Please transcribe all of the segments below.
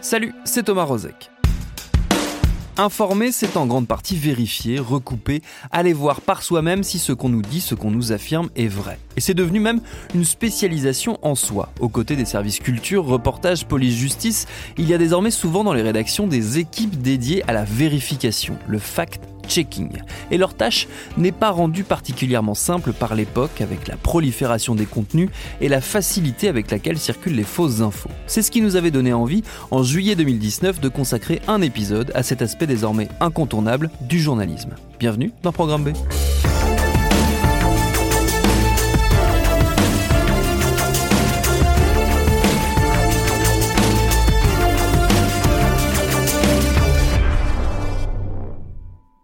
Salut, c'est Thomas Rozek. Informer, c'est en grande partie vérifier, recouper, aller voir par soi-même si ce qu'on nous dit, ce qu'on nous affirme est vrai. Et c'est devenu même une spécialisation en soi. Aux côtés des services culture, reportage, police-justice, il y a désormais souvent dans les rédactions des équipes dédiées à la vérification, le fact checking. Et leur tâche n'est pas rendue particulièrement simple par l'époque avec la prolifération des contenus et la facilité avec laquelle circulent les fausses infos. C'est ce qui nous avait donné envie en juillet 2019 de consacrer un épisode à cet aspect désormais incontournable du journalisme. Bienvenue dans Programme B.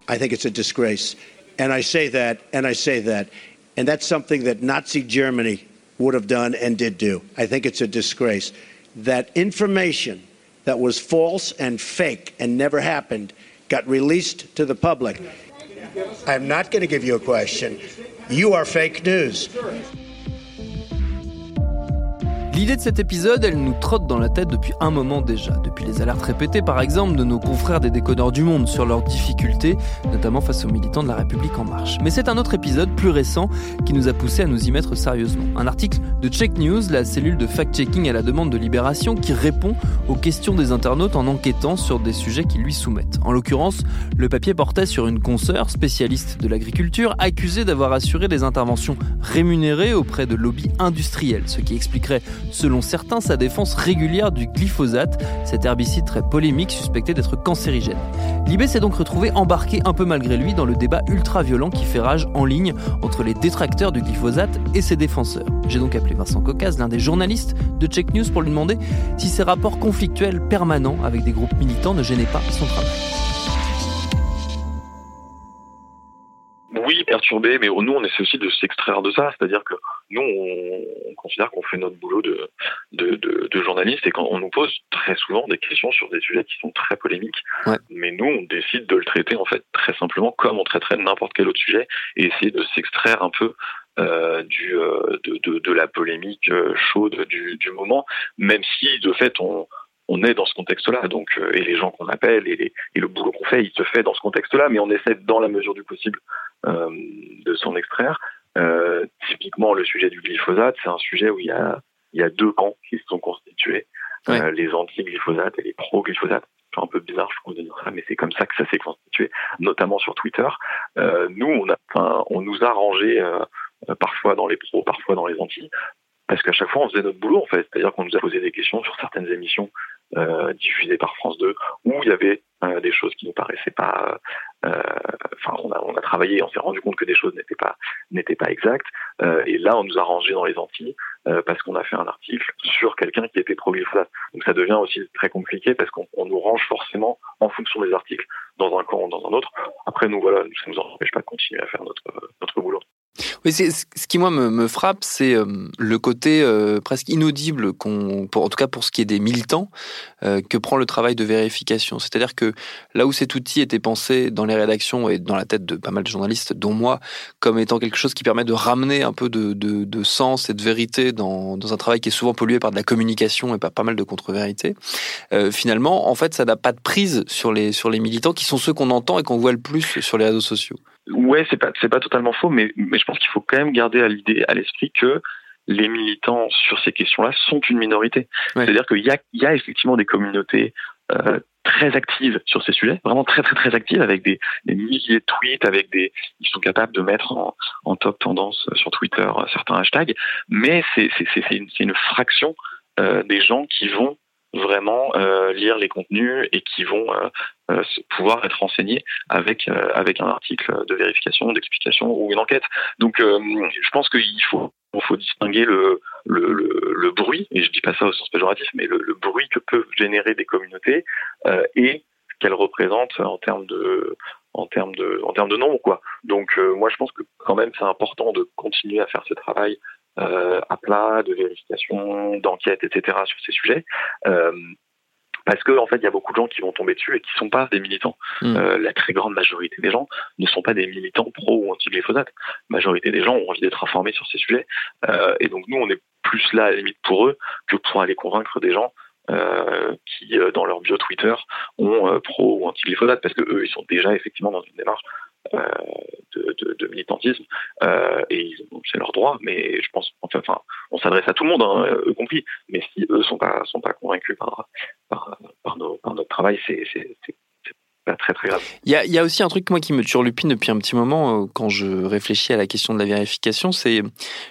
I think it's a disgrace. And I say that, and I say that. And that's something that Nazi Germany would have done and did do. I think it's a disgrace. That information that was false and fake and never happened got released to the public. I'm not going to give you a question. You are fake news. L'idée de cet épisode, elle nous trotte dans la tête depuis un moment déjà, depuis les alertes répétées par exemple de nos confrères des décodeurs du monde sur leurs difficultés, notamment face aux militants de la République en marche. Mais c'est un autre épisode plus récent qui nous a poussé à nous y mettre sérieusement. Un article de Check News, la cellule de fact-checking à la demande de Libération, qui répond aux questions des internautes en enquêtant sur des sujets qui lui soumettent. En l'occurrence, le papier portait sur une consoeur spécialiste de l'agriculture accusée d'avoir assuré des interventions rémunérées auprès de lobbies industriels, ce qui expliquerait selon certains, sa défense régulière du glyphosate, cet herbicide très polémique suspecté d'être cancérigène. Libé s'est donc retrouvé embarqué un peu malgré lui dans le débat ultra violent qui fait rage en ligne entre les détracteurs du glyphosate et ses défenseurs. J'ai donc appelé Vincent Cocaz, l'un des journalistes de Check News, pour lui demander si ces rapports conflictuels permanents avec des groupes militants ne gênaient pas son travail. Perturbé, mais nous, on essaie aussi de s'extraire de ça. C'est-à-dire que nous, on, considère qu'on fait notre boulot de, de, de, de journaliste et qu'on nous pose très souvent des questions sur des sujets qui sont très polémiques. Ouais. Mais nous, on décide de le traiter, en fait, très simplement comme on traiterait n'importe quel autre sujet et essayer de s'extraire un peu euh, du, euh, de, de, de, la polémique euh, chaude du, du moment, même si, de fait, on on est dans ce contexte-là, donc et les gens qu'on appelle et, les, et, le boulot qu'on fait, il se fait dans ce contexte-là, mais on essaie dans la mesure du possible de s'en extraire. Euh, typiquement, le sujet du glyphosate, c'est un sujet où il y a il y a deux camps qui se sont constitués, ouais. les anti-glyphosate et les pro-glyphosate. C'est un peu bizarre, je pense, de dire ça, mais c'est comme ça que ça s'est constitué, notamment sur Twitter. nous, on a, enfin, on nous a rangé parfois dans les pros, parfois dans les anti, parce qu'à chaque fois on faisait notre boulot en fait, c'est-à-dire qu'on nous a posé des questions sur certaines émissions euh, diffusées par France 2 où il y avait euh, des choses qui nous paraissaient pas, enfin on a on a travaillé, on s'est rendu compte que des choses n'étaient pas n'étaient pas exactes et là on nous a rangé dans les Antilles parce qu'on a fait un article sur quelqu'un qui était pro glyphosate. Donc ça devient aussi très compliqué parce qu'on nous range forcément en fonction des articles dans un camp ou dans un autre. Après nous voilà, ça nous empêche pas de continuer à faire notre notre boulot. Oui, ce qui moi me, me frappe, c'est euh, le côté euh, presque inaudible qu'on, en tout cas pour ce qui est des militants, euh, que prend le travail de vérification. C'est-à-dire que là où cet outil était pensé dans les rédactions et dans la tête de pas mal de journalistes, dont moi, comme étant quelque chose qui permet de ramener un peu de, de, de sens et de vérité dans, dans, un travail qui est souvent pollué par de la communication et par pas mal de contre-vérités, finalement, en fait, ça n'a pas de prise sur les sur les militants qui sont ceux qu'on entend et qu'on voit le plus sur les réseaux sociaux. Ouais, c'est pas c'est pas totalement faux, mais mais je pense qu'il faut quand même garder à l'idée à l'esprit que les militants sur ces questions-là sont une minorité. Ouais. C'est-à-dire qu'il y a il y a effectivement des communautés euh, très actives sur ces sujets, vraiment très très très actives avec des, des milliers de tweets, avec des ils sont capables de mettre en, en top tendance sur Twitter certains hashtags, mais c'est c'est c'est une, une fraction euh, des gens qui vont vraiment euh, lire les contenus et qui vont euh, pouvoir être renseignés avec avec un article de vérification, d'explication ou une enquête. Donc, je pense qu'il faut faut distinguer le, le, le, bruit, et je dis pas ça au sens péjoratif, mais le, le bruit que peuvent générer des communautés et qu'elles représentent en termes de en termes de en termes de nombre quoi. Donc moi je pense que quand même c'est important de continuer à faire ce travail euh, à plat, de vérification, d'enquête, etc. sur ces sujets. Euh, parce que en fait, il y a beaucoup de gens qui vont tomber dessus et qui sont pas des militants. Hmm. Euh, la très grande majorité des gens ne sont pas des militants pro ou anti-glyphosate. La majorité des gens ont envie d'être informés sur ces sujets. Euh, et donc nous, on est plus là à la limite pour eux que pour aller convaincre des gens euh, qui, dans leur bio Twitter, ont pro ou anti-glyphosate, parce que eux, ils sont déjà effectivement dans une démarche euh, de, de, de, militantisme euh, et c'est leur droit mais je pense enfin, enfin on s'adresse à tout le monde hein, eux compris mais si eux sont pas sont pas convaincus par par, par, nos, par notre travail c'est très très grave. Il y a, il y a aussi un truc moi qui me turlupine depuis un petit moment euh, quand je réfléchis à la question de la vérification, c'est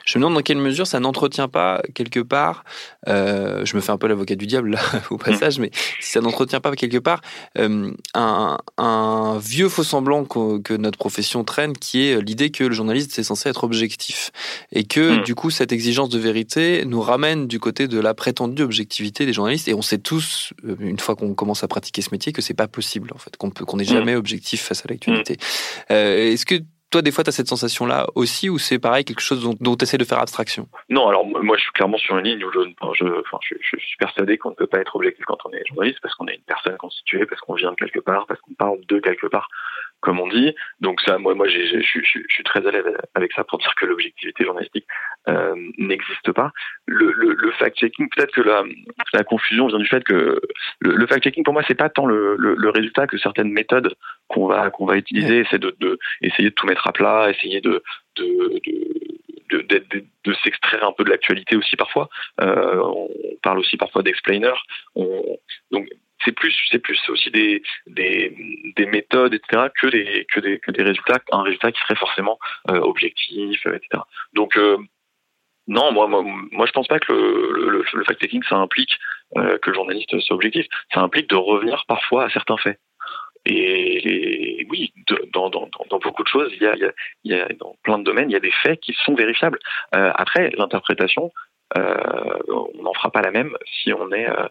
je me demande dans quelle mesure ça n'entretient pas quelque part, euh, je me fais un peu l'avocat du diable là au passage, mais si ça n'entretient pas quelque part euh, un, un, vieux faux semblant que, que, notre profession traîne, qui est l'idée que le journaliste c'est censé être objectif et que hmm. du coup cette exigence de vérité nous ramène du côté de la prétendue objectivité des journalistes et on sait tous une fois qu'on commence à pratiquer ce métier que c'est pas possible en fait qu'on n'est jamais mm. objectif face à l'actualité. Mm. Euh, est-ce que toi, des fois, tu as cette sensation-là aussi, ou c'est pareil, quelque chose dont, tu essaies de faire abstraction? Non, alors moi, je suis clairement sur une ligne où je, je, enfin, je, je suis persuadé qu'on ne peut pas être objectif quand on est journaliste, parce qu'on est une personne constituée, parce qu'on vient de quelque part, parce qu'on parle de quelque part comme on dit. Donc ça, moi, moi, je suis très à l'aise avec ça pour dire que l'objectivité journalistique euh, n'existe pas. Le, le, le fact-checking, peut-être que la, la, confusion vient du fait que le, le fact-checking, pour moi, c'est pas tant le, le, résultat que certaines méthodes qu'on va qu'on va utiliser, c'est de, de, essayer de tout mettre à plat, essayer de de, de, de, de, de s'extraire un peu de l'actualité aussi parfois. Euh, on parle aussi parfois d'explainer. Donc c'est plus c'est plus aussi des, des, des méthodes etc que des que des que des résultats un résultat qui serait forcément euh, objectif etc donc euh, non moi, moi moi je pense pas que le, le, fact-checking ça implique euh, que le journaliste soit objectif. Ça implique de revenir parfois à certains faits. Et, oui, dans, dans, dans, beaucoup de choses, il y, a, il, y a, dans plein de domaines, il y a des faits qui sont vérifiables. Euh, après, l'interprétation, euh, on n'en fera pas la même si on est euh,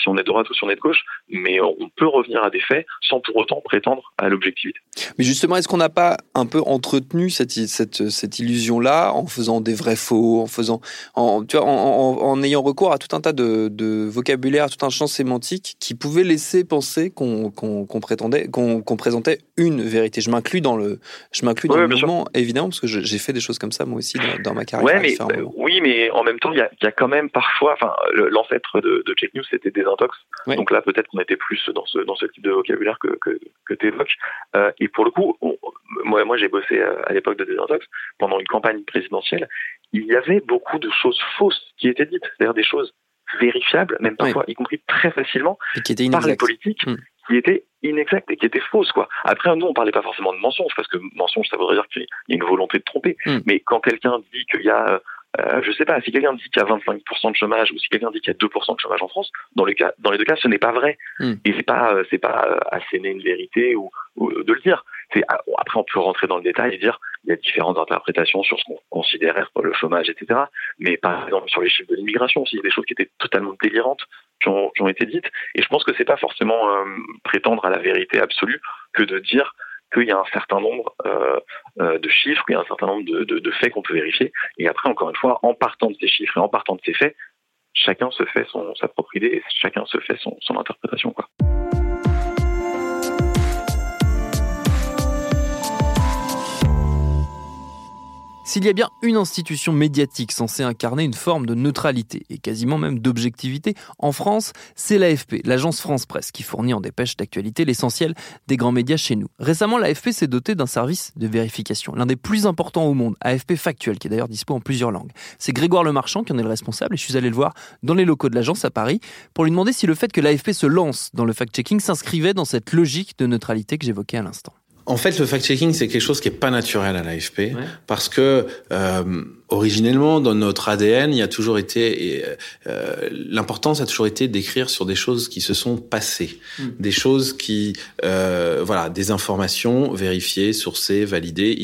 si on est de droite ou si on est de gauche, mais on peut revenir à des faits sans pour autant prétendre à l'objectivité. Mais justement, est-ce qu'on n'a pas un peu entretenu cette, cette, cette illusion-là en faisant des vrais faux, en faisant, en, tu vois, en, en, ayant recours à tout un tas de, de, vocabulaire, tout un champ sémantique qui pouvait laisser penser qu'on qu'on prétendait, qu'on présentait une vérité? Je m'inclus dans le, je m'inclus dans le mouvement, évidemment, parce que j'ai fait des choses comme ça moi aussi dans, ma carrière. Ouais, mais, oui, mais en même temps, il y a, y a, quand même parfois, enfin, l'ancêtre de, de Check News, c'était des intox. Donc là, peut-être qu'on était plus dans ce dans ce type de vocabulaire que que, que tu évoques. Euh, et pour le coup, moi moi j'ai bossé euh, à, l'époque de Désintox pendant une campagne présidentielle. Il y avait beaucoup de choses fausses qui étaient dites, c'est-à-dire des choses vérifiables, même parfois, y compris très facilement, par les politiques. Hmm. qui étaient inexactes et qui étaient fausses quoi. Après nous on parlait pas forcément de mensonges parce que mensonge ça voudrait dire qu'il y a une volonté de tromper. Hmm. Mais quand quelqu'un dit qu'il y a euh, je sais pas, si quelqu'un dit qu'il y a 25% de chômage ou si quelqu'un dit qu'il y a 2% de chômage en France, dans les cas, dans les deux cas, ce n'est pas vrai. Hmm. Et c'est pas, euh, c'est pas euh, asséner une vérité ou, de le dire. C'est ah, après on peut rentrer dans le détail et dire il y a différentes interprétations sur ce qu'on considère être le chômage, etc. Mais par exemple sur les chiffres de l'immigration aussi, il y a des choses qui étaient totalement délirantes qui ont, qui ont été dites. Et je pense que c'est pas forcément euh, prétendre à la vérité absolue que de dire qu'il y a un certain nombre euh, euh, de chiffres, qu'il y a un certain nombre de, faits qu'on peut vérifier. Et après, encore une fois, en partant de ces chiffres et en partant de ces faits, chacun se fait son, sa propre idée et chacun se fait son, son interprétation. Quoi. S'il y a bien une institution médiatique censée incarner une forme de neutralité et quasiment même d'objectivité en France, c'est l'AFP, l'agence France Presse, qui fournit en dépêche d'actualité l'essentiel des grands médias chez nous. Récemment, l'AFP s'est doté d'un service de vérification, l'un des plus importants au monde, AFP Factuel, qui est d'ailleurs dispo en plusieurs langues. C'est Grégoire Lemarchand qui en est le responsable et je suis allé le voir dans les locaux de l'agence à Paris pour lui demander si le fait que l'AFP se lance dans le fact-checking s'inscrivait dans cette logique de neutralité que j'évoquais à l'instant. En fait, le fact-checking, c'est quelque chose qui est pas naturel à l'AFP, parce que euh, originellement, dans notre ADN, il y a toujours été euh, l'importance a toujours été d'écrire sur des choses qui se sont passées, mm. des choses qui, euh, voilà, des informations vérifiées, sourcées, validées.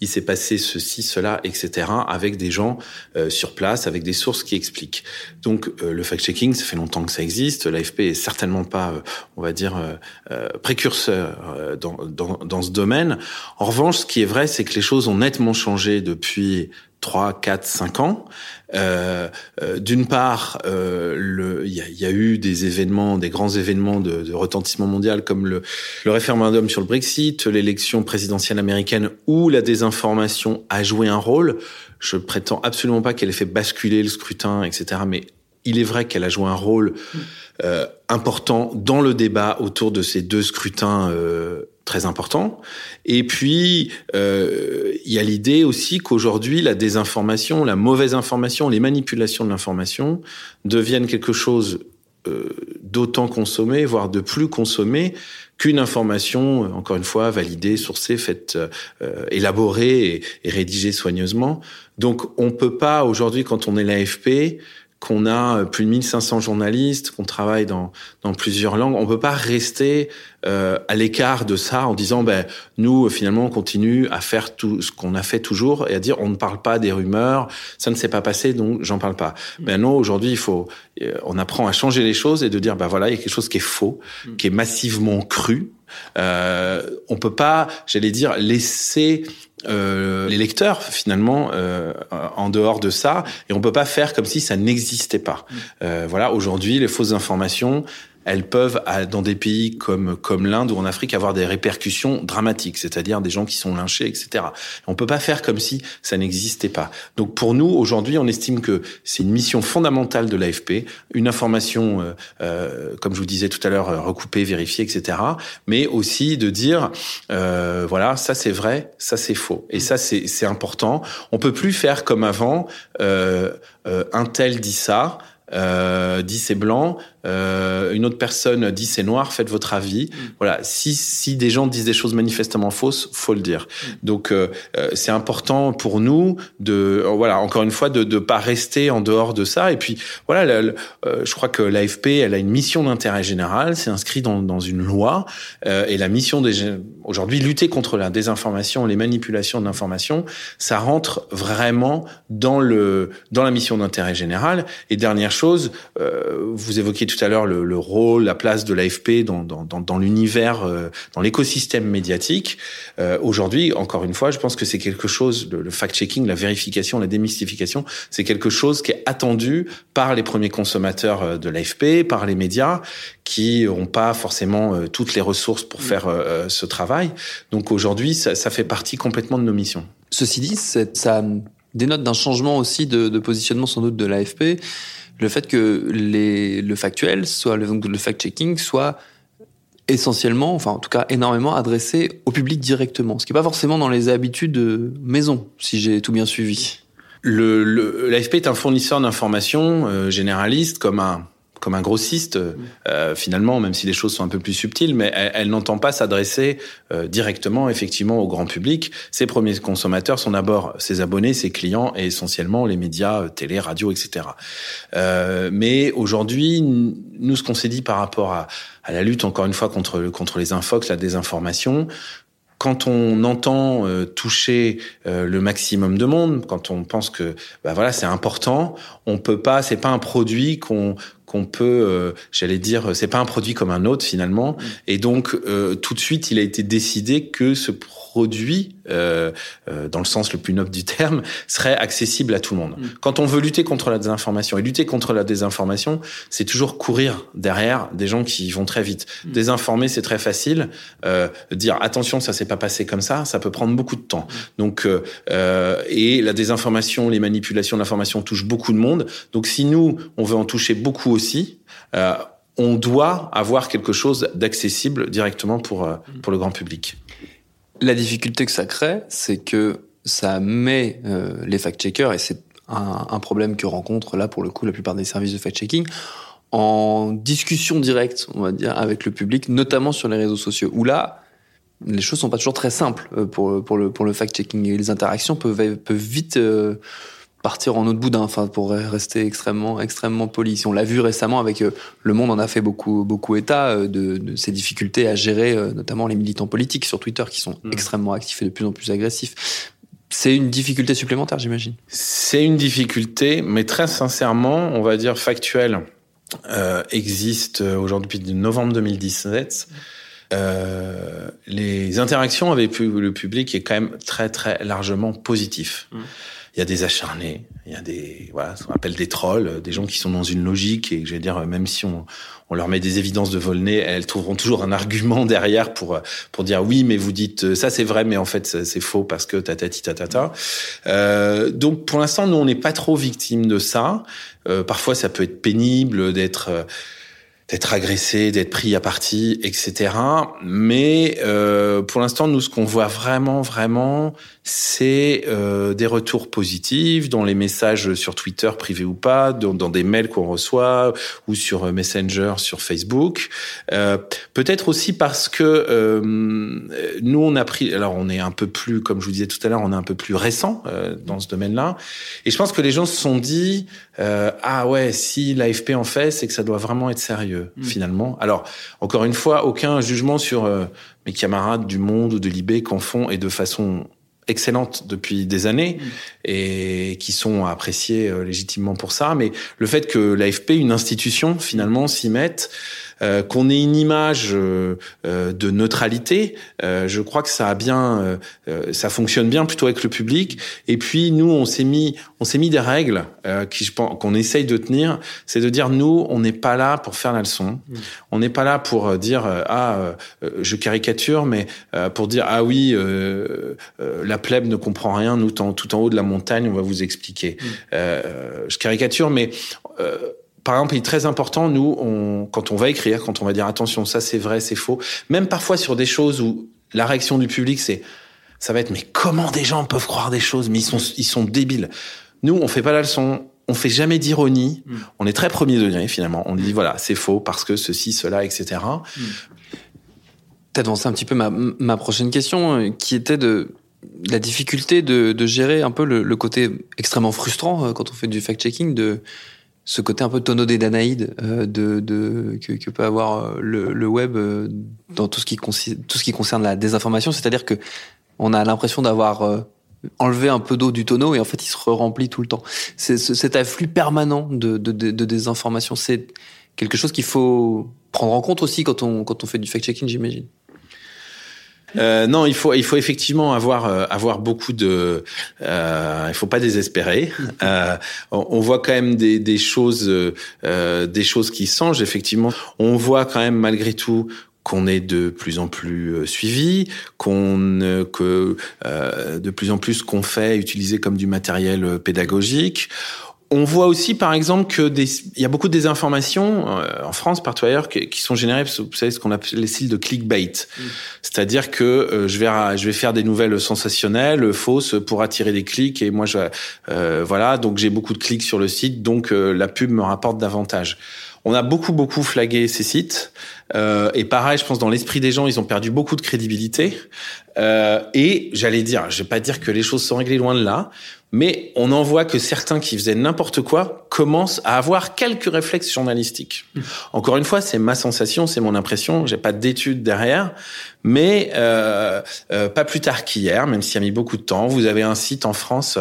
Il s'est passé ceci, cela, etc. Avec des gens euh, sur place, avec des sources qui expliquent. Donc euh, le fact-checking, ça fait longtemps que ça existe. L'AFP est certainement pas, euh, on va dire, précurseur dans, dans, dans ce domaine. En revanche, ce qui est vrai, c'est que les choses ont nettement changé depuis 3, 4, 5 ans. Euh, euh, D'une part, euh, il y, y, a eu des événements, des grands événements de, de retentissement mondial comme le, le, référendum sur le Brexit, l'élection présidentielle américaine où la désinformation a joué un rôle. Je prétends absolument pas qu'elle ait fait basculer le scrutin, etc. Mais il est vrai qu'elle a joué un rôle euh, important dans le débat autour de ces deux scrutins très importants. Et puis, euh, il y a l'idée aussi qu'aujourd'hui, la désinformation, la mauvaise information, les manipulations de l'information deviennent quelque chose euh, d'autant consommé, voire de plus consommé qu'une information, encore une fois, validée, sourcée, faite, euh, élaborée et, et, rédigée soigneusement. Donc, on peut pas aujourd'hui, quand on est l'AFP, qu'on a euh, plus de 1500 journalistes, qu'on travaille dans, dans plusieurs langues, on peut pas rester euh, à l'écart de ça en disant ben nous finalement on continue à faire tout ce qu'on a fait toujours et à dire on ne parle pas des rumeurs, ça ne s'est pas passé donc j'en parle pas. Mm. Ben non, aujourd'hui il faut euh, on apprend à changer les choses et de dire ben voilà il y a quelque chose qui est faux, mm. qui est massivement cru. Euh, on peut pas, j'allais dire, laisser euh, les lecteurs finalement euh, en dehors de ça et on peut pas faire comme si ça n'existait pas. Mm. Euh, voilà, aujourd'hui les fausses informations, elles peuvent, dans des pays comme comme l'Inde ou en Afrique, avoir des répercussions dramatiques, c'est-à-dire des gens qui sont lynchés, etc. On peut pas faire comme si ça n'existait pas. Donc pour nous, aujourd'hui, on estime que c'est une mission fondamentale de l'AFP, une information, euh, euh, comme je vous disais tout à l'heure, euh, recoupée, vérifiée, etc. Mais aussi de dire, euh, voilà, ça c'est vrai, ça c'est faux, et ça c'est important. On peut plus faire comme avant. Euh, un tel dit ça. Euh, dit c'est blanc, euh, une autre personne dit c'est noir, faites votre avis. Mm. Voilà, si si des gens disent des choses manifestement fausses, faut le dire. Mm. Donc euh, euh, c'est important pour nous de voilà encore une fois de de pas rester en dehors de ça. Et puis voilà, je crois que l'AFP elle a une mission d'intérêt général, c'est inscrit dans dans une loi et la mission des aujourd'hui lutter contre la désinformation, les manipulations d'information, ça rentre vraiment dans le dans la mission d'intérêt général. Et dernière chose, vous évoquiez tout à l'heure le, le, rôle, la place de l'AFP dans, l'univers, euh, dans l'écosystème médiatique. Euh, Aujourd'hui, encore une fois, je pense que c'est quelque chose, le, fact-checking, la vérification, la démystification, c'est quelque chose qui est attendu par les premiers consommateurs euh, de l'AFP, par les médias, qui n'ont pas forcément toutes les ressources pour faire ce travail. Donc aujourd'hui, ça, fait partie complètement de nos missions. Ceci dit, ça dénote d'un changement aussi de positionnement sans doute de l'AFP le fait que les, le factuel, soit le, le fact-checking, soit essentiellement, enfin en tout cas énormément adressé au public directement, ce qui n'est pas forcément dans les habitudes de maison, si j'ai tout bien suivi. Le, L'AFP est un fournisseur d'informations euh, généraliste, comme un comme un grossiste, euh, finalement, même si les choses sont un peu plus subtiles, mais elle, n'entend pas s'adresser euh, directement, effectivement, au grand public. Ses premiers consommateurs sont d'abord ses abonnés, ses clients, et essentiellement les médias, euh, télé, radio, etc. Euh, mais aujourd'hui, nous, ce qu'on s'est dit par rapport à, à, la lutte, encore une fois, contre, contre les infox, la désinformation, quand on entend euh, toucher euh, le maximum de monde, quand on pense que bah voilà c'est important, on peut pas, c'est pas un produit qu'on qu'on peut, euh, j'allais dire, c'est pas un produit comme un autre finalement. Mmh. Et donc euh, tout de suite, il a été décidé que ce produit, euh, euh, dans le sens le plus noble du terme, serait accessible à tout le monde. Mmh. Quand on veut lutter contre la désinformation et lutter contre la désinformation, c'est toujours courir derrière des gens qui vont très vite. Mmh. Désinformer, c'est très facile. Euh, dire attention, ça s'est pas passé comme ça, ça peut prendre beaucoup de temps. Donc et la désinformation, les manipulations de l'information touchent beaucoup de monde. Donc si nous, on veut en toucher beaucoup aussi, euh, on doit avoir quelque chose d'accessible directement pour, euh, pour le grand public. La difficulté que ça crée, c'est que ça met euh, les fact-checkers, et c'est un, un, problème que rencontrent là pour le coup la plupart des services de fact-checking, en discussion directe, on va dire, avec le public, notamment sur les réseaux sociaux, où là, les choses sont pas toujours très simples pour, pour le, pour le fact-checking et les interactions peuvent, peuvent vite partir en autre boudin, enfin pour rester extrêmement extrêmement poli. On l'a vu récemment avec euh, Le Monde en a fait beaucoup beaucoup état euh, de, de ces difficultés à gérer euh, notamment les militants politiques sur Twitter qui sont Mm. extrêmement actifs et de plus en plus agressifs. C'est une difficulté supplémentaire, j'imagine. C'est une difficulté, mais très sincèrement, on va dire factuelle, euh, existe aujourd'hui depuis novembre 2017. Euh, les interactions avec le public est quand même très très largement positif. Il y a des acharnés, il y a des voilà, ce qu'on appelle des trolls, des gens qui sont dans une logique et je vais dire même si on on leur met des évidences de vol-nez, elles trouveront toujours un argument derrière pour pour dire oui, mais vous dites euh, ça c'est vrai, mais en fait c'est faux parce que tatati tatata. Euh, donc pour l'instant, nous on n'est pas trop victimes de ça. Euh, parfois, ça peut être pénible d'être euh, d'être agressé, d'être pris à partie, etc. Mais euh, pour l'instant, nous, ce qu'on voit vraiment, vraiment, c'est euh, des retours positifs dans les messages sur Twitter, privés ou pas, dans, dans des mails qu'on reçoit, ou sur Messenger, sur Facebook. Euh, Peut-être aussi parce que euh, nous, on a pris... Alors, on est un peu plus, comme je vous disais tout à l'heure, on est un peu plus récent euh, dans ce domaine-là. Et je pense que les gens se sont dit, euh, ah ouais, si l'AFP en fait, c'est que ça doit vraiment être sérieux, finalement. Alors, encore une fois, aucun jugement sur euh, mes camarades du Monde ou de l'IB qu'en font et de façon excellente depuis des années et qui sont appréciés euh, légitimement pour ça. Mais le fait que l'AFP, une institution, finalement, s'y mette, euh, qu'on ait une image euh, euh, de neutralité, euh, je crois que ça a bien, ça fonctionne bien plutôt avec le public. Et puis nous, on s'est mis, on s'est mis des règles euh, qui, je pense, qu'on essaye de tenir. C'est de dire nous, on n'est pas là pour faire la leçon. On n'est pas là pour dire ah, je caricature, mais euh, pour dire ah oui, euh, euh, la plèbe ne comprend rien. Nous, tout en haut de la montagne, on va vous expliquer. Euh, je caricature, mais euh, par exemple, il est très important, nous, on, quand on va écrire, quand on va dire attention, ça c'est vrai, c'est faux, même parfois sur des choses où la réaction du public, c'est, ça va être, mais comment des gens peuvent croire des choses, mais ils sont, ils sont débiles. Nous, on fait pas la leçon, on fait jamais d'ironie, on est très premier degré finalement. On dit voilà, c'est faux parce que ceci, cela, etc. T'as avancé un petit peu ma, ma prochaine question, euh, qui était de la difficulté de, de gérer un peu le, le côté extrêmement frustrant euh, quand on fait du fact-checking, de ce côté un peu tonneau des Danaïdes euh, de, de, que, que peut avoir euh, le, le web euh, dans tout ce, qui tout ce qui concerne la désinformation. C'est-à-dire que on a l'impression d'avoir euh, enlevé un peu d'eau du tonneau et en fait il se remplit tout le temps. C'est ce- cet afflux permanent de, de, de, de désinformation. C'est quelque chose qu'il faut prendre en compte aussi quand on, quand on fait du fact-checking, j'imagine. Euh, non, il faut il faut effectivement avoir euh, avoir beaucoup de. Euh, il faut pas désespérer. Euh, on, on voit quand même des des choses euh, des choses qui changent. Effectivement, on voit quand même malgré tout qu'on est de plus en plus euh, suivi, qu'on que euh, de plus en plus qu'on fait utiliser comme du matériel pédagogique. On voit aussi, par exemple, que des, il y a beaucoup de désinformations euh, en France, partout ailleurs, qui, qui sont générées, vous savez, ce qu'on appelle les styles de clickbait. C'est-à-dire que euh, je vais je vais faire des nouvelles sensationnelles, fausses, pour attirer des clics. Et moi, je, euh, voilà, donc j'ai beaucoup de clics sur le site, donc euh, la pub me rapporte davantage. On a beaucoup beaucoup flagué ces sites. Euh, et pareil, je pense dans l'esprit des gens, ils ont perdu beaucoup de crédibilité. Euh, et j'allais dire, je vais pas dire que les choses sont réglées loin de là, mais on en voit que certains qui faisaient n'importe quoi commencent à avoir quelques réflexes journalistiques. Encore une fois, c'est ma sensation, c'est mon impression. J'ai pas d'études derrière, mais euh, euh, pas plus tard qu'hier, même s'il a mis beaucoup de temps, vous avez un site en France,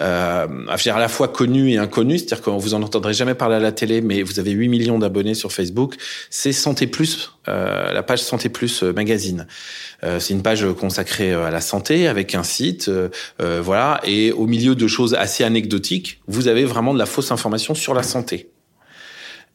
euh, à dire à la fois connu et inconnu, c'est-à-dire que vous en entendrez jamais parler à la télé, mais vous avez 8 millions d'abonnés sur Facebook. C'est Santé Plus, euh, la page Santé Plus euh, magazine. Euh, c'est une page consacrée à la santé avec un site, voilà. Et au milieu de choses assez anecdotiques, vous avez vraiment de la fausse information sur la santé.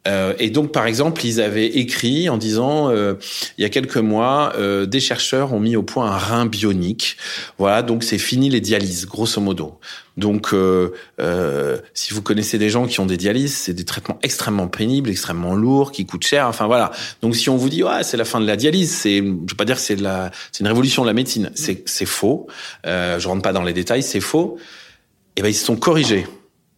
Euh, et donc, par exemple, ils avaient écrit en disant, euh, il y a quelques mois, euh, des chercheurs ont mis au point un rein bionique. Voilà, donc c'est fini les dialyses, grosso modo. Donc, euh, euh, si vous connaissez des gens qui ont des dialyses, c'est des traitements extrêmement pénibles, extrêmement lourds, qui coûtent cher. Enfin voilà. Donc, si on vous dit, ouais, c'est la fin de la dialyse, c'est, je vais pas dire c'est la, c'est une révolution de la médecine. C'est, c'est faux. Euh, je rentre pas dans les détails, c'est faux. Et ben, ils se sont corrigés.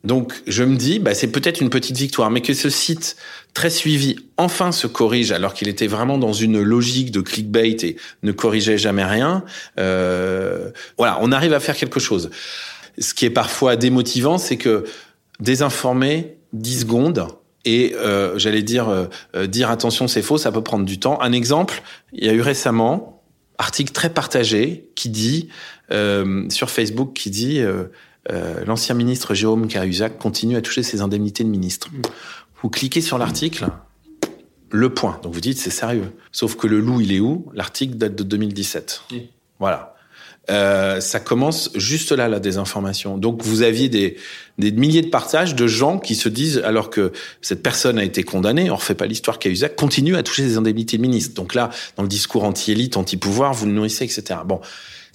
Donc, je me dis, bah, c'est peut-être une petite victoire, mais que ce site très suivi enfin se corrige alors qu'il était vraiment dans une logique de clickbait et ne corrigeait jamais rien. Euh, voilà, on arrive à faire quelque chose. ce qui est parfois démotivant, c'est que désinformer 10 secondes et euh, j'allais dire euh, dire attention c'est faux, ça peut prendre du temps. Un exemple, il y a eu récemment article très partagé qui dit sur Facebook qui dit l'ancien ministre Jérôme Cahuzac continue à toucher ses indemnités de ministre. Vous cliquez sur l'article, le point. Donc vous dites c'est sérieux. Sauf que le loup il est où? L'article date de 2017. Voilà. Euh, ça commence juste là la désinformation. Donc vous aviez des, des milliers de partages de gens qui se disent alors que cette personne a été condamnée, on refait pas l'histoire Cahuzac, continue à toucher des indemnités de ministre. Donc là, dans le discours anti-élite, anti-pouvoir, vous le nourrissez, etc. Bon,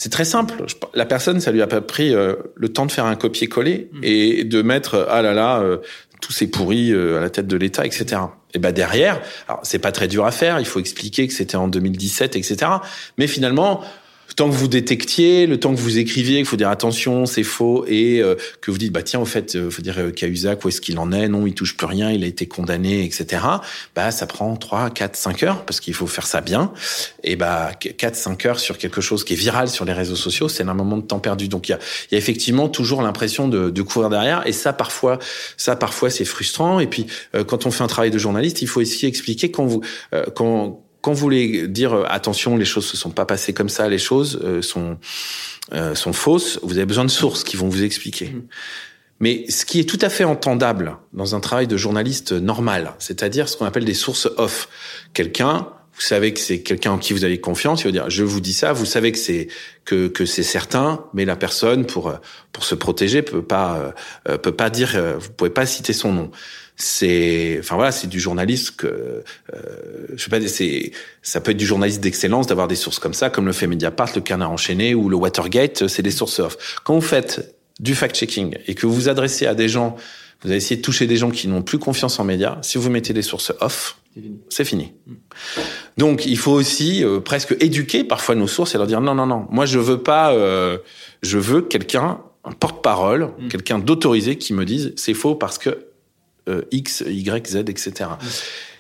c'est très simple. La personne, ça lui a pas pris euh, le temps de faire un copier-coller mmh. et de mettre ah là là euh, tous ces pourris à la tête de l'État, etc. Et ben derrière, alors c'est pas très dur à faire. Il faut expliquer que c'était en 2017, etc. Mais finalement, le temps que vous détectiez, le temps que vous écriviez, qu'il faut dire attention, c'est faux, et euh, que vous dites bah tiens, au fait, euh, faut dire euh, Cahuzac, où est-ce qu'il en est? Non, il touche plus rien, il a été condamné, etc. Bah ça prend 3, 4, 5 heures parce qu'il faut faire ça bien. Et bah 4, 5 heures sur quelque chose qui est viral sur les réseaux sociaux, c'est un moment de temps perdu. Donc il y a, y a, effectivement toujours l'impression de, de, courir derrière, et ça parfois, ça parfois c'est frustrant. Et puis quand on fait un travail de journaliste, il faut aussi expliquer quand vous quand quand vous voulez dire euh, attention, les choses se sont pas passées comme ça, les choses euh, sont euh, sont fausses, vous avez besoin de sources qui vont vous expliquer. Mmh. Mais ce qui est tout à fait entendable dans un travail de journaliste normal, c'est-à-dire ce qu'on appelle des sources off. Quelqu'un, vous savez que c'est quelqu'un en qui vous avez confiance, il va dire je vous dis ça, vous savez que c'est que que c'est certain, mais la personne pour pour se protéger peut pas peut pas dire vous pouvez pas citer son nom c'est enfin voilà c'est du journaliste que euh, je sais pas c'est ça peut être du journaliste d'excellence d'avoir des sources comme ça comme le fait Mediapart le Canard enchaîné ou le Watergate c'est des sources off quand vous faites du fact checking et que vous vous adressez à des gens vous allez essayer de toucher des gens qui n'ont plus confiance en médias si vous mettez des sources off c'est fini. Donc il faut aussi euh, presque éduquer parfois nos sources et leur dire non non non moi je veux pas euh, je veux quelqu'un un porte-parole, mm. quelqu'un d'autorisé qui me dise c'est faux parce que euh, X, Y, Z, etc.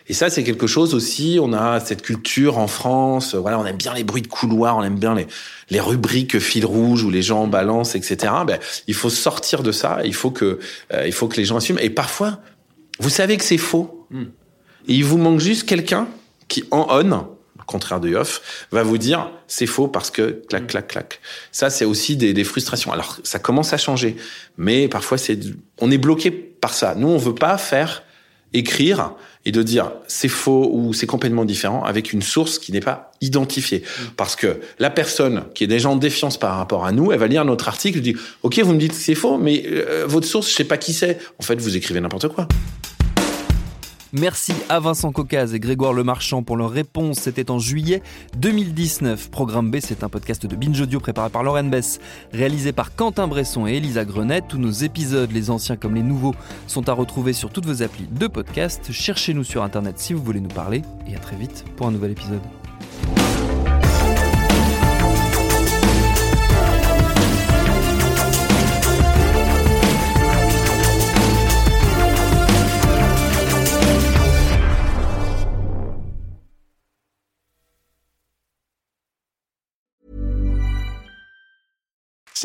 Et ça, c'est quelque chose aussi. On a cette culture en France. Voilà, on aime bien les bruits de couloir, on aime bien les, les rubriques fil rouge où les gens balancent, etc. Ben, il faut sortir de ça. Il faut que, euh, il faut que les gens assument. Et parfois, vous savez que c'est faux. Hmm. Et il vous manque juste quelqu'un qui en on, contraire de off, va vous dire c'est faux parce que clac, clac, clac. Ça, c'est aussi des, des, frustrations. Alors, ça commence à changer, mais parfois, c'est on est bloqué par ça. Nous, on veut pas faire écrire et de dire c'est faux ou c'est complètement différent avec une source qui n'est pas identifiée. Parce que la personne qui est déjà en défiance par rapport à nous, elle va lire notre article et dit ok vous me dites c'est faux, mais euh, votre source je sais pas qui c'est. En fait vous écrivez n'importe quoi. Merci à Vincent Caucase et Grégoire Lemarchand pour leur réponse. C'était en juillet 2019. Programme B, c'est un podcast de Binge Audio préparé par Lauren Bess, réalisé par Quentin Bresson et Elisa Grenet. Tous nos épisodes, les anciens comme les nouveaux, sont à retrouver sur toutes vos applis de podcast. Cherchez-nous sur Internet si vous voulez nous parler. Et à très vite pour un nouvel épisode.